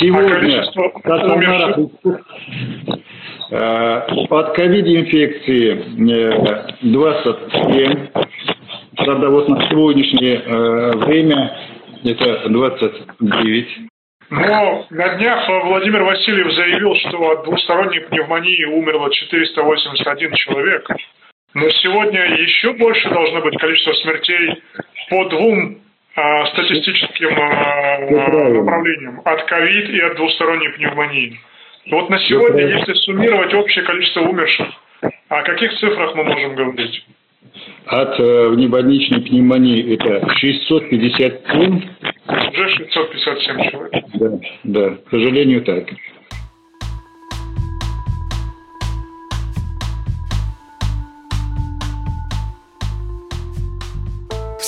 Сегодня умерших... Э, от ковид-инфекции 27. Э, Правда, вот на сегодняшнее э, время это 29. Но на днях Владимир Васильев заявил, что от двусторонней пневмонии умерло 481 человек. Но сегодня еще больше должно быть количество смертей по двум статистическим а, направлениям. От ковид и от двусторонней пневмонии. Вот на сегодня, если суммировать общее количество умерших, о каких цифрах мы можем говорить? От э, внебольничной пневмонии это 657. Уже 657 человек. Да, да, к сожалению, так.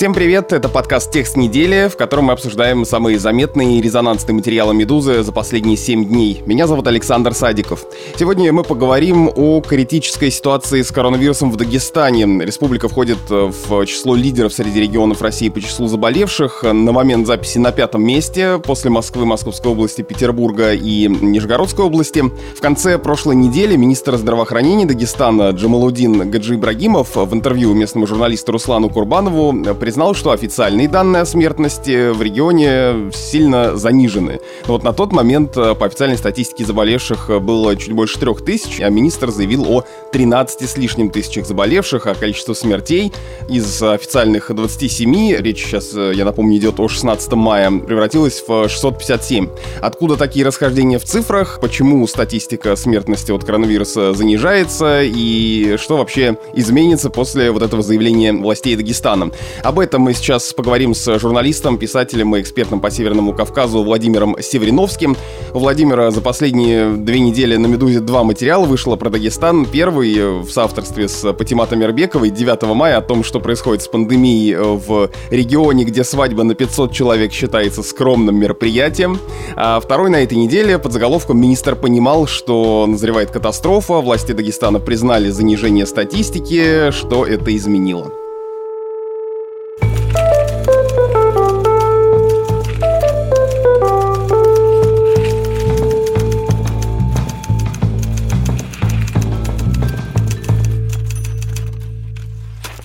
Всем привет, это подкаст «Текст недели», в котором мы обсуждаем самые заметные и резонансные материалы «Медузы» за последние 7 дней. Меня зовут Александр Садиков. Сегодня мы поговорим о критической ситуации с коронавирусом в Дагестане. Республика входит в число лидеров среди регионов России по числу заболевших. На момент записи на пятом месте, после Москвы, Московской области, Петербурга и Нижегородской области. В конце прошлой недели министр здравоохранения Дагестана Джамалудин Гаджи Ибрагимов в интервью местному журналисту Руслану Курбанову признал, что официальные данные о смертности в регионе сильно занижены. Вот на тот момент э, по официальной статистике заболевших было чуть больше трех тысяч, а министр заявил о 13 с лишним тысячах заболевших, а количество смертей из официальных 27, речь сейчас, э, я напомню, идет о 16 мая, превратилась в 657. Откуда такие расхождения в цифрах, почему статистика смертности от коронавируса занижается и что вообще изменится после вот этого заявления властей Дагестана. Об этом мы сейчас поговорим с журналистом, писателем и экспертом по Северному Кавказу Владимиром Севериновским. У Владимира за последние две недели на «Медузе» два материала вышло про Дагестан. Первый в соавторстве с Патиматом Мербековой 9 мая о том, что происходит с пандемией в регионе, где свадьба на 500 человек считается скромным мероприятием. А второй на этой неделе под заголовком «Министр понимал, что назревает катастрофа, власти Дагестана признали занижение статистики, что это изменило».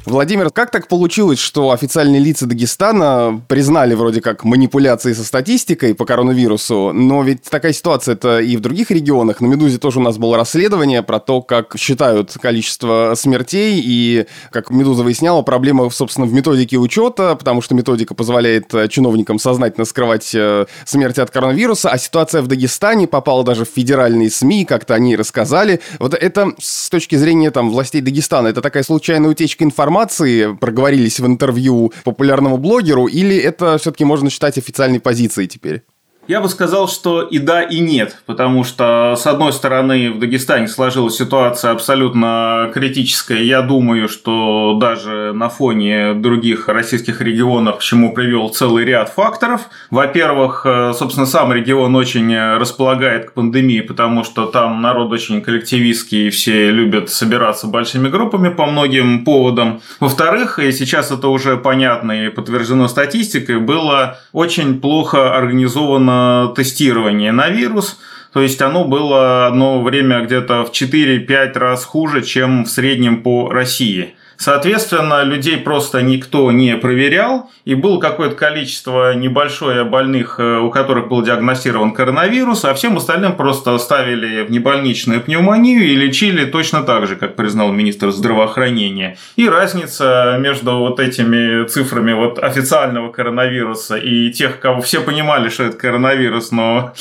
Владимир, как так получилось, что официальные лица Дагестана признали вроде как манипуляции со статистикой по коронавирусу, но ведь такая ситуация это и в других регионах. На «Медузе» тоже у нас было расследование про то, как считают количество смертей, и, как «Медуза» выясняла, проблема, собственно, в методике учета, потому что методика позволяет э, чиновникам сознательно скрывать э, смерти от коронавируса, а ситуация в Дагестане попала даже в федеральные СМИ, как-то они рассказали. Вот это с точки зрения там властей Дагестана, это такая случайная утечка информации, информации проговорились в интервью популярному блогеру, или это все-таки можно считать официальной позицией теперь? Я бы сказал, что и да, и нет, потому что, с одной стороны, в Дагестане сложилась ситуация абсолютно критическая. Я думаю, что даже на фоне других российских регионов, к чему привел целый ряд факторов. Во-первых, э, собственно, сам регион очень располагает к пандемии, потому что там народ очень коллективистский, и все любят собираться большими группами по многим поводам. Во-вторых, и сейчас это уже понятно и подтверждено статистикой, было очень плохо организовано тестирование на вирус. То есть оно было одно время где-то в 4-5 раз хуже, чем в среднем по России. Соответственно, людей просто никто не проверял, и было какое-то количество небольшое больных, э, у которых был диагностирован коронавирус, а всем остальным просто ставили в небольничную пневмонию и лечили точно так же, как признал министр здравоохранения. И разница между вот этими цифрами вот официального коронавируса и тех, кого все понимали, что это коронавирус, но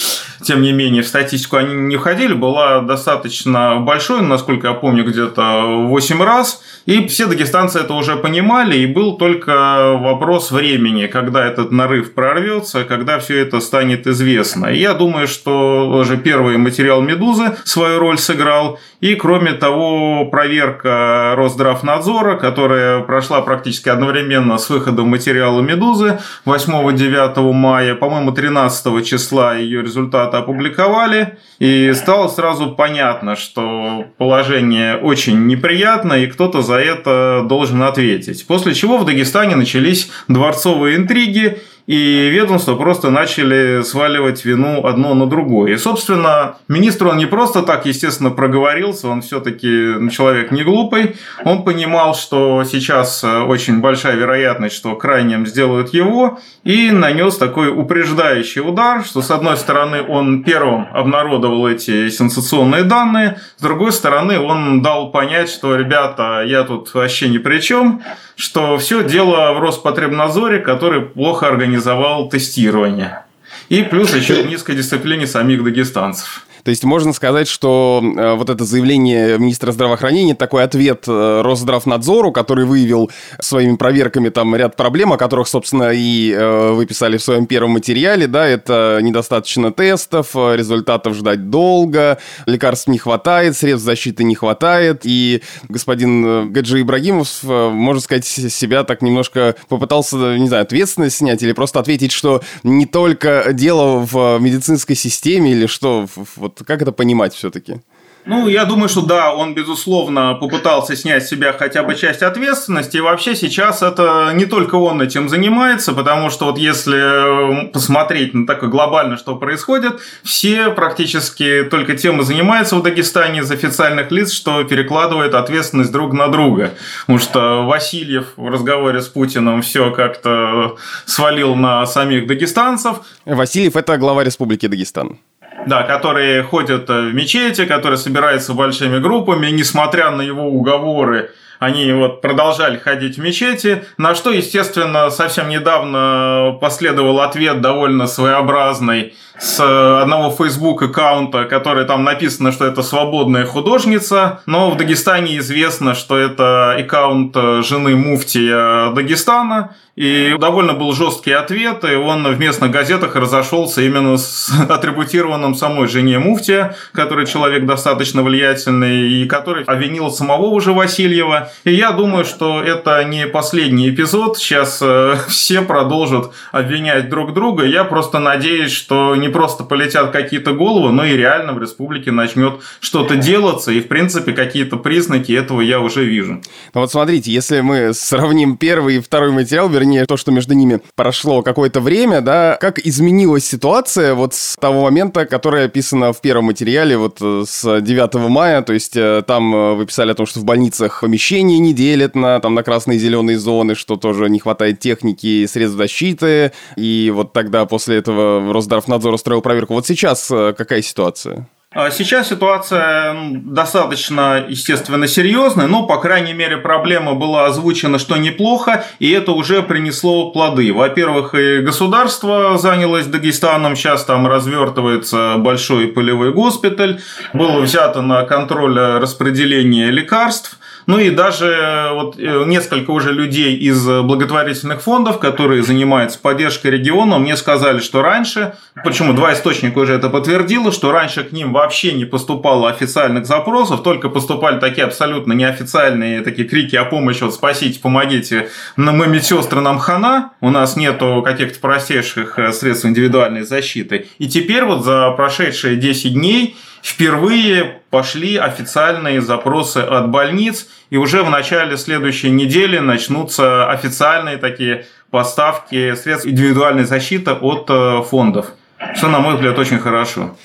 тем не менее в статистику они не входили, была достаточно большой, насколько я помню, где-то 8 раз. И все дагестанцы это уже понимали, и был только вопрос времени, когда этот нарыв прорвется, когда все это станет известно. И я думаю, что уже первый материал «Медузы» свою роль сыграл, и кроме того, проверка Росздравнадзора, которая прошла практически одновременно с выходом материала «Медузы» 8-9 мая, по-моему, 13 числа ее результаты опубликовали, и стало сразу понятно, что положение очень неприятное, и кто-то за это должен ответить. После чего в Дагестане начались дворцовые интриги, и ведомства просто начали сваливать вину одно на другое. И, собственно, министр, он не просто так, естественно, проговорился, он все-таки человек не глупый, он понимал, что сейчас э, очень большая вероятность, что крайним сделают его, и нанес такой упреждающий удар, что, с одной стороны, он первым обнародовал эти сенсационные данные, с другой стороны, он дал понять, что, ребята, я тут вообще ни при чем, что все дело в Роспотребнадзоре, который плохо организовал тестирование. И плюс еще в низкой дисциплине самих дагестанцев. То есть можно сказать, что э, вот это заявление министра здравоохранения, такой ответ э, Росздравнадзору, который выявил своими проверками там ряд проблем, о которых, собственно, и э, вы писали в своем первом материале, да, это недостаточно тестов, результатов ждать долго, лекарств не хватает, средств защиты не хватает, и господин Гаджи Ибрагимов, можно сказать, себя так немножко попытался, не знаю, ответственность снять или просто ответить, что не только дело в медицинской системе или что вот как это понимать все-таки? Ну, я думаю, что да, он, безусловно, попытался снять с себя хотя бы часть ответственности. И вообще сейчас это не только он этим занимается, потому что вот если посмотреть на такое глобально, что происходит, все практически только тем и занимаются в Дагестане из официальных лиц, что перекладывают ответственность друг на друга. Потому что Васильев в разговоре с Путиным все как-то свалил на самих дагестанцев. Васильев – это глава Республики Дагестан. Да, которые ходят э, в мечети, которые собираются большими группами, несмотря на его уговоры, они вот продолжали ходить в мечети, на что, естественно, совсем недавно последовал ответ довольно своеобразный с одного Facebook аккаунта, который там написано, что это свободная художница, но в Дагестане известно, что это аккаунт жены муфтия Дагестана, и довольно был жесткий ответ, и он в местных газетах разошелся именно с атрибутированным самой жене Муфтия, который человек достаточно влиятельный, и который обвинил самого уже Васильева. И я думаю, что это не последний эпизод. Сейчас э, все продолжат обвинять друг друга. Я просто надеюсь, что не просто полетят какие-то головы, но и реально в республике начнет что-то делаться, и в принципе какие-то признаки этого я уже вижу. Ну вот смотрите, если мы сравним первый и второй материал, вернее, то, что между ними прошло какое-то время, да, как изменилась ситуация вот с того момента, которое описано в первом материале, вот э, с 9 мая, то есть э, там э, вы писали о том, что в больницах помещения не делят на, там, на красные и зеленые зоны, что тоже не хватает техники и средств защиты, и вот тогда после этого Росздравнадзор устроил проверку. Вот сейчас какая ситуация? А сейчас ситуация достаточно, естественно, серьезная, но, по крайней мере, проблема была озвучена, что неплохо, и это уже принесло плоды. Во-первых, и государство занялось Дагестаном, сейчас там развертывается большой полевой госпиталь, было взято на контроль распределение лекарств – ну и даже э, вот э, несколько уже людей из благотворительных фондов, которые занимаются поддержкой региона, мне сказали, что раньше, почему два источника уже это подтвердило, что раньше к ним вообще не поступало официальных запросов, только поступали такие абсолютно неофициальные такие крики о помощи, вот спасите, помогите, мы медсестры нам хана, у нас нету каких-то простейших э, средств индивидуальной защиты. И теперь вот за прошедшие 10 дней впервые пошли официальные запросы от больниц, и уже в начале следующей недели начнутся официальные такие поставки средств индивидуальной защиты от э, фондов. Что, на мой взгляд, очень хорошо.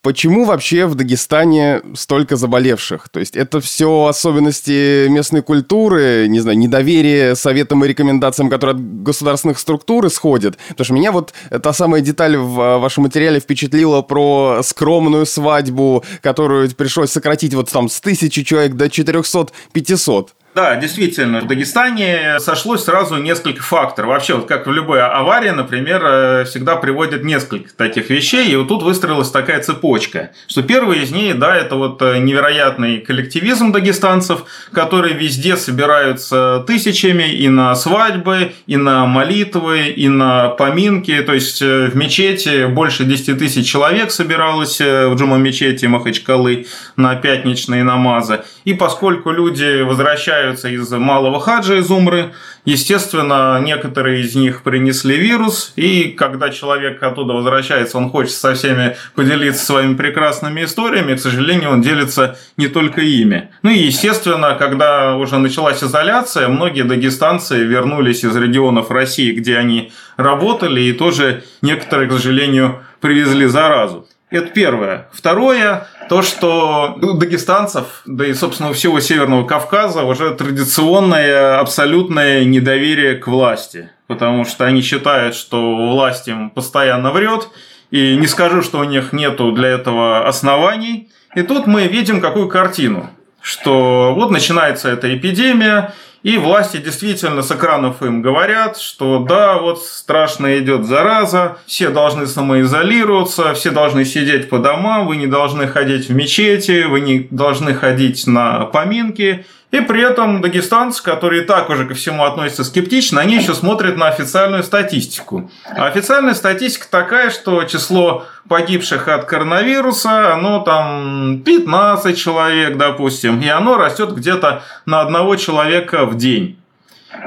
Почему вообще в Дагестане столько заболевших? То есть это все особенности местной культуры, не знаю, недоверие советам и рекомендациям, которые от государственных структур исходят? Потому что меня вот та самая деталь в вашем материале впечатлила про скромную свадьбу, которую пришлось сократить вот там с тысячи человек до 400-500. Да, действительно, в Дагестане сошлось сразу несколько факторов. Вообще, вот как в любой аварии, например, э, всегда приводят несколько таких вещей, и вот тут выстроилась такая цепочка, что первый из них, да, это вот э, невероятный коллективизм дагестанцев, которые везде собираются тысячами и на свадьбы, и на молитвы, и на поминки, то есть э, в мечети больше 10 тысяч человек собиралось в джума мечети Махачкалы на пятничные намазы, и поскольку люди возвращаются возвращаются из Малого Хаджа, из Умры. Естественно, некоторые из них принесли вирус, и когда человек оттуда возвращается, он хочет со всеми поделиться своими прекрасными историями, к сожалению, он делится не только ими. Ну и, естественно, когда уже началась изоляция, многие дагестанцы вернулись из регионов России, где они работали, и тоже некоторые, к сожалению, привезли заразу. Это первое. Второе, то, что дагестанцев, да и, собственно, всего Северного Кавказа уже традиционное абсолютное недоверие к власти. Потому что они считают, что власть им постоянно врет, и не скажу, что у них нету для этого оснований. И тут мы видим какую картину, что вот начинается эта эпидемия, и власти действительно с экранов им говорят, что да, вот страшно идет зараза, все должны самоизолироваться, все должны сидеть по домам, вы не должны ходить в мечети, вы не должны ходить на поминки. И при этом дагестанцы, которые так уже ко всему относятся скептично, они еще смотрят на официальную статистику. А официальная статистика такая, что число погибших от коронавируса, оно там 15 человек, допустим, и оно растет где-то на одного человека в день.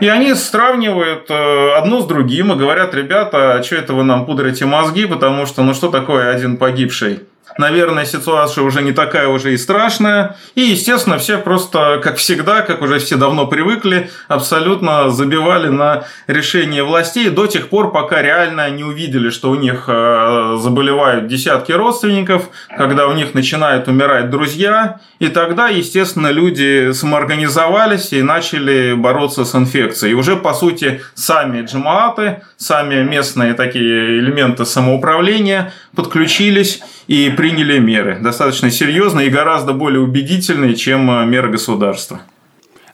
И они сравнивают э, одно с другим и говорят, ребята, а что это вы нам пудрите мозги, потому что ну что такое один погибший? Наверное, ситуация уже не такая уже и страшная. И, естественно, все просто, как всегда, как уже все давно привыкли, абсолютно забивали на решение властей до тех пор, пока реально не увидели, что у них э, заболевают десятки родственников, когда у них начинают умирать друзья. И тогда, естественно, люди самоорганизовались и начали бороться с инфекцией. И уже, по сути, сами джамааты, сами местные такие элементы самоуправления подключились и приняли меры, достаточно серьезные и гораздо более убедительные, чем э, меры государства.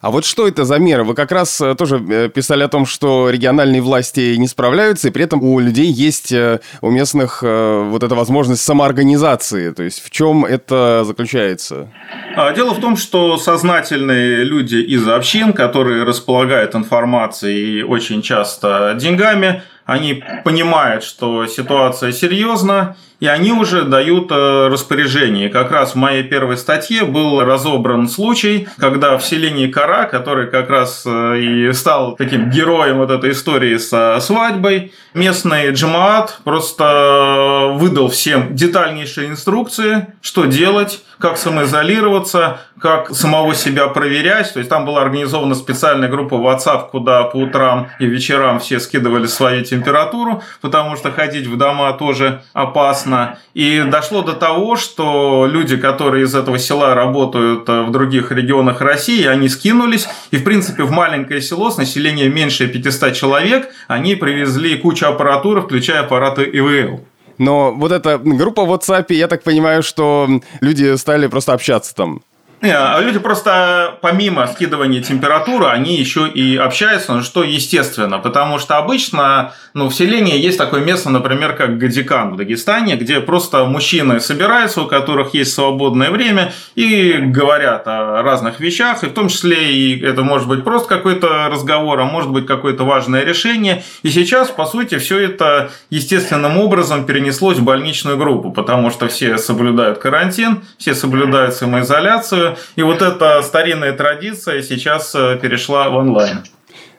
А вот что это за меры? Вы как раз э, тоже э, писали о том, что региональные власти не справляются, и при этом у людей есть у местных вот эта возможность самоорганизации. То есть в чем это заключается? А, дело в том, что сознательные люди из общин, которые располагают информацией и очень часто деньгами, они понимают, что ситуация серьезна, и они уже дают э, распоряжение. Как раз в моей первой статье был разобран случай, когда в селении Кара, который как раз э, и стал таким героем вот этой истории со свадьбой, местный джамаат просто выдал всем детальнейшие инструкции, что делать, как самоизолироваться, как самого себя проверять. То есть там была организована специальная группа WhatsApp, куда по утрам и вечерам все скидывали свою температуру, потому что ходить в дома тоже опасно. И дошло до того, что люди, которые из этого села работают в других регионах России, они скинулись. И, в принципе, в маленькое село с населением меньше 500 человек они привезли кучу аппаратуры, включая аппараты ИВЛ. Но вот эта группа в WhatsApp, я так понимаю, что люди стали просто общаться там. А люди просто помимо скидывания температуры, они еще и общаются, ну, что естественно, потому что обычно ну, в селении есть такое место, например, как Гадикан в Дагестане, где просто мужчины собираются, у которых есть свободное время, и говорят о разных вещах, и в том числе и это может быть просто какой-то разговор, а может быть какое-то важное решение. И сейчас, по сути, все это естественным образом перенеслось в больничную группу, потому что все соблюдают карантин, все соблюдают самоизоляцию, и вот эта старинная традиция сейчас э, перешла в онлайн.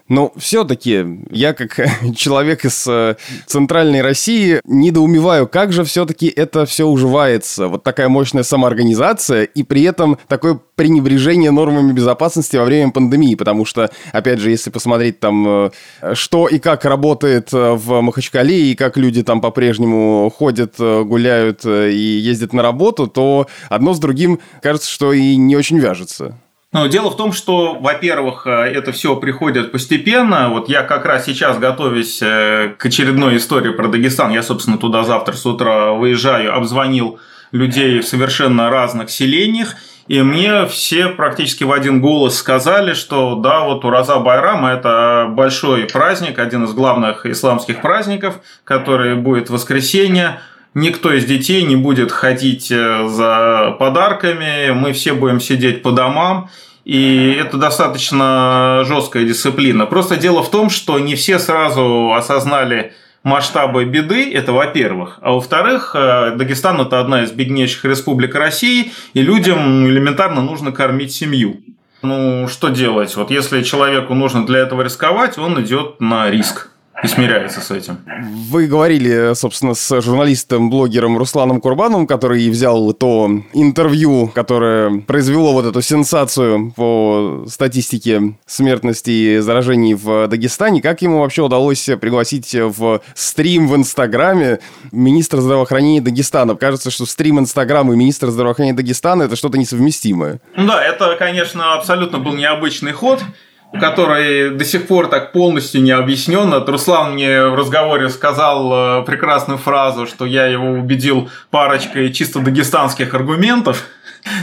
Но все-таки я, как человек из э, центральной России, недоумеваю, как же все-таки это все уживается. Вот такая мощная самоорганизация и при этом такое пренебрежение нормами безопасности во время пандемии. Потому что, опять же, если посмотреть там, э, что и как работает э, в Махачкале, и как люди там по-прежнему ходят, гуляют и ездят на работу, то одно с другим кажется, что и не очень вяжется. Но дело в том, что, во-первых, э, это все приходит постепенно. Вот я как раз сейчас, готовясь э, к очередной истории про Дагестан, я, собственно, туда завтра с утра выезжаю, обзвонил людей в совершенно разных селениях, и мне все практически в один голос сказали, что да, вот Ураза Байрам – это большой праздник, один из главных исламских праздников, который будет в воскресенье никто из детей не будет ходить э, за подарками, мы все будем сидеть по домам. И это достаточно жесткая дисциплина. Просто дело в том, что не все сразу осознали масштабы беды, это во-первых. А во-вторых, э, Дагестан – это одна из беднейших республик России, и людям элементарно нужно кормить семью. Ну, что делать? Вот если человеку нужно для этого рисковать, он идет на риск и смиряется с этим. Вы говорили, собственно, с журналистом-блогером Русланом Курбановым, который взял то интервью, которое произвело вот эту сенсацию по статистике смертности и заражений в Дагестане. Как ему вообще удалось пригласить в стрим в Инстаграме министра здравоохранения Дагестана? Кажется, что стрим Инстаграма и министр здравоохранения Дагестана – это что-то несовместимое. Ну да, это, конечно, абсолютно был необычный ход который до сих пор так полностью не объяснен. Руслан мне в разговоре сказал э, прекрасную фразу, что я его убедил парочкой чисто дагестанских аргументов.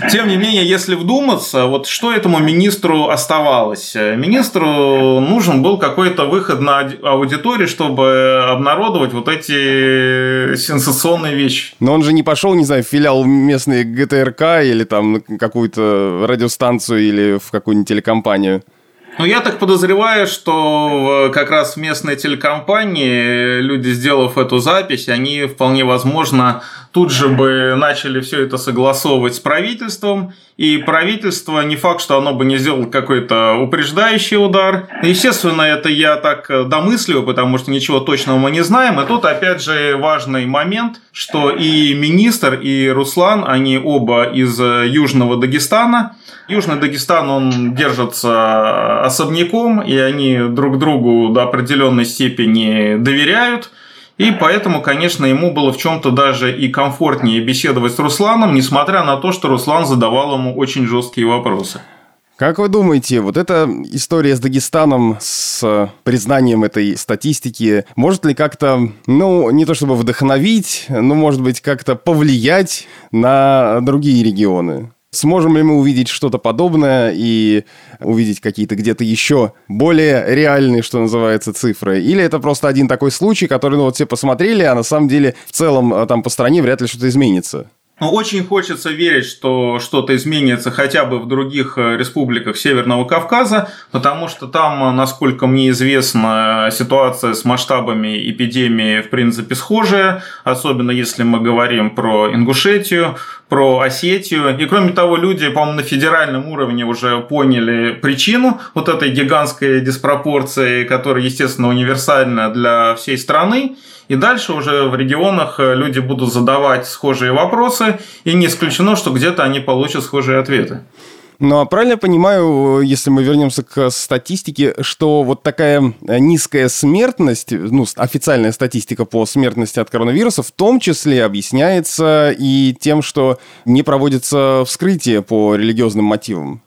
Тем не менее, если вдуматься, вот что этому министру оставалось? Министру нужен был какой-то выход на аудиторию, чтобы обнародовать вот эти сенсационные вещи. Но он же не пошел, не знаю, в филиал местной ГТРК или там какую-то радиостанцию или в какую-нибудь телекомпанию. Ну, я так подозреваю, что как раз в местной телекомпании люди, сделав эту запись, они вполне возможно тут же бы начали все это согласовывать с правительством, и правительство не факт, что оно бы не сделало какой-то упреждающий удар. Естественно, это я так домысливаю, потому что ничего точного мы не знаем. И тут опять же важный момент, что и министр, и Руслан, они оба из Южного Дагестана, Южный Дагестан, он держится особняком, и они друг другу до определенной степени доверяют. И поэтому, конечно, ему было в чем-то даже и комфортнее беседовать с Русланом, несмотря на то, что Руслан задавал ему очень жесткие вопросы. Как вы думаете, вот эта история с Дагестаном, с признанием этой статистики, может ли как-то, ну, не то чтобы вдохновить, но, может быть, как-то повлиять на другие регионы? Сможем ли мы увидеть что-то подобное и увидеть какие-то где-то еще более реальные, что называется, цифры? Или это просто один такой случай, который, ну, вот все посмотрели, а на самом деле в целом а, там по стране вряд ли что-то изменится? Ну, очень хочется верить, что что-то изменится хотя бы в других э, республиках Северного Кавказа, потому что там, насколько мне известно, ситуация с масштабами эпидемии в принципе схожая, особенно если мы говорим про Ингушетию, про Осетию. И кроме того, люди, по-моему, на федеральном уровне уже поняли причину вот этой гигантской диспропорции, которая, естественно, универсальна для всей страны. И дальше уже в регионах э, люди будут задавать схожие вопросы, и не исключено, что где-то они получат схожие ответы. Ну, а правильно понимаю, если мы вернемся к статистике, что вот такая низкая смертность, ну, официальная статистика по смертности от коронавируса, в том числе объясняется и тем, что не проводится вскрытие по религиозным мотивам?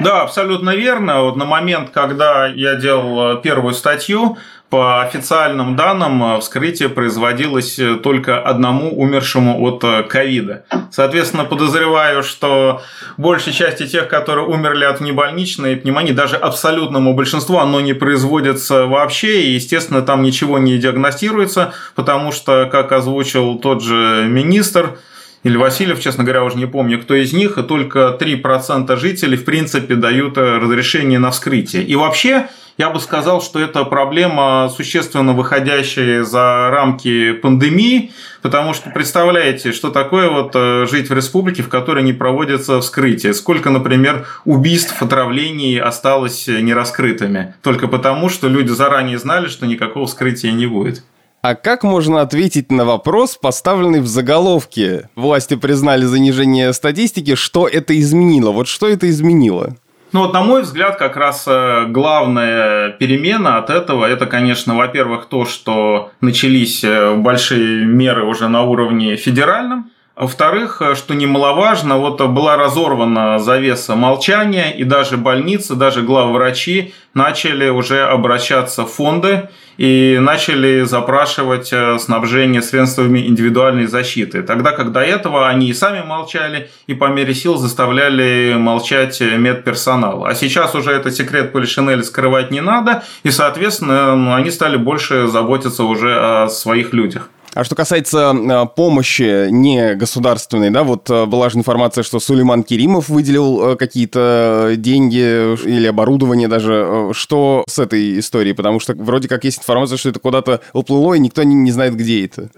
Да, абсолютно верно. Вот на момент, когда я делал э, первую статью, по официальным данным, э, вскрытие производилось э, только одному умершему от ковида. Соответственно, подозреваю, что большей части тех, которые умерли от внебольничной пневмонии, даже абсолютному большинству, оно не производится вообще, и, естественно, там ничего не диагностируется, потому что, как озвучил тот же министр, или Васильев, честно говоря, уже не помню, кто из них, и только 3% жителей, в принципе, дают разрешение на вскрытие. И вообще, я бы сказал, что это проблема, существенно выходящая за рамки пандемии, потому что представляете, что такое вот э, жить в республике, в которой не проводятся вскрытия. Сколько, например, убийств, отравлений осталось нераскрытыми. Только потому, что люди заранее знали, что никакого вскрытия не будет. А как можно ответить на вопрос, поставленный в заголовке? Власти признали занижение статистики. Что это изменило? Вот что это изменило? Ну вот, на мой взгляд, как раз э, главная перемена от этого, это, конечно, во-первых, то, что начались э, большие меры уже на уровне федеральном, во-вторых, э, что немаловажно, вот была разорвана завеса молчания, и даже больницы, даже главврачи начали уже обращаться в фонды и начали запрашивать э, снабжение средствами индивидуальной защиты. Тогда как до этого они и сами молчали, и по мере сил заставляли молчать медперсонал. А сейчас уже этот секрет Полишинеля скрывать не надо, и, соответственно, ну, они стали больше заботиться уже о своих людях. А что касается э, помощи не государственной, да, вот э, была же информация, что Сулейман Керимов выделил э, какие-то деньги или оборудование даже. Что с этой историей? Потому что вроде как есть информация, что это куда-то уплыло, и никто не, не знает, где это.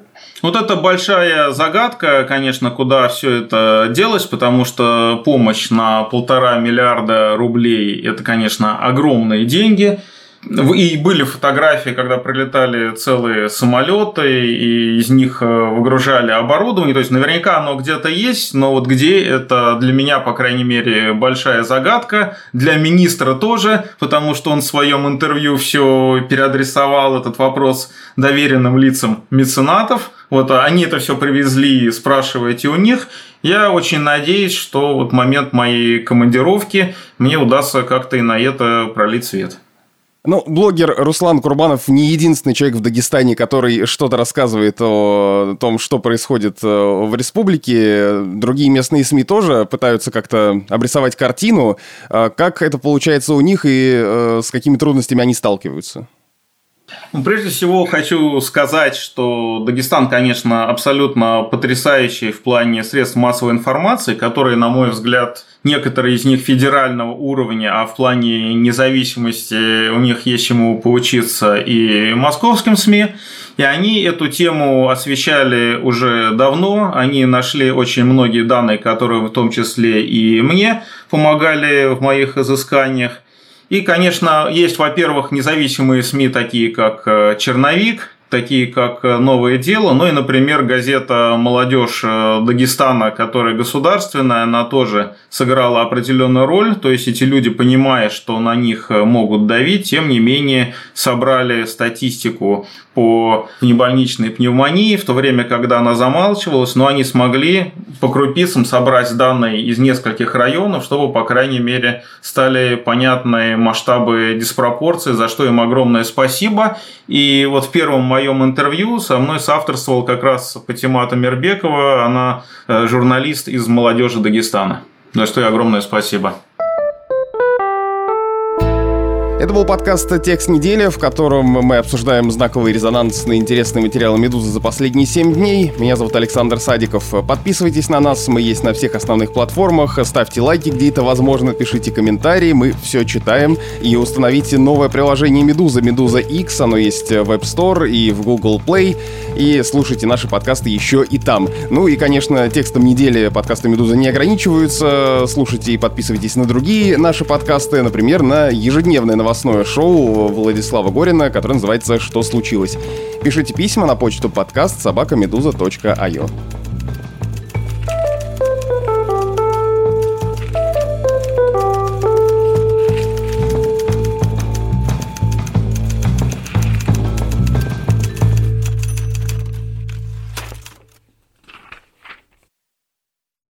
Вот это большая загадка, конечно, куда все это делось, потому что помощь на полтора миллиарда рублей – это, конечно, огромные деньги – и были фотографии, когда прилетали целые самолеты, и из них э, выгружали оборудование. То есть наверняка оно где-то есть, но вот где это для меня, по крайней мере, большая загадка. Для министра тоже, потому что он в своем интервью все переадресовал этот вопрос доверенным лицам меценатов. Вот они это все привезли, спрашиваете у них. Я очень надеюсь, что вот момент моей командировки мне удастся как-то и на это пролить свет. Ну, блогер Руслан Курбанов не единственный человек в Дагестане, который что-то рассказывает о том, что происходит э, в республике. Другие местные СМИ тоже пытаются как-то обрисовать картину. А как это получается у них и э, с какими трудностями они сталкиваются? Ну, прежде всего хочу сказать, что Дагестан, конечно, абсолютно потрясающий в плане средств массовой информации, которые, на мой взгляд, некоторые из них федерального уровня, а в плане независимости у них есть чему поучиться и московским СМИ. И они эту тему освещали уже давно. Они нашли очень многие данные, которые в том числе и мне помогали в моих изысканиях. И, конечно, есть, во-первых, независимые СМИ, такие как э, «Черновик», такие как э, «Новое дело», ну и, например, газета «Молодежь э, Дагестана», которая государственная, она тоже сыграла определенную роль, то есть эти люди, понимая, что на них могут давить, тем не менее собрали статистику по внебольничной пневмонии, в то время, когда она замалчивалась, но они смогли по крупицам собрать данные из нескольких районов, чтобы, по крайней мере, стали понятны масштабы диспропорции, за что им огромное спасибо. И вот в первом моем интервью со мной соавторствовал как раз Патимата Мирбекова, она э, журналист из молодежи Дагестана. За что и огромное спасибо. Это был подкаст «Текст недели», в котором мы обсуждаем знаковые резонансные интересные материалы «Медузы» за последние 7 дней. Меня зовут Александр Садиков. Подписывайтесь на нас, мы есть на всех основных платформах. Ставьте лайки, где это возможно, пишите комментарии, мы все читаем. И установите новое приложение «Медуза», «Медуза X», оно есть в App Store и в Google Play. И слушайте наши подкасты еще и там. Ну и, конечно, текстом недели подкасты «Медуза» не ограничиваются. Слушайте и подписывайтесь на другие наши подкасты, например, на ежедневное новостное новостное шоу Владислава Горина, которое называется «Что случилось?». Пишите письма на почту подкаст собакамедуза.io.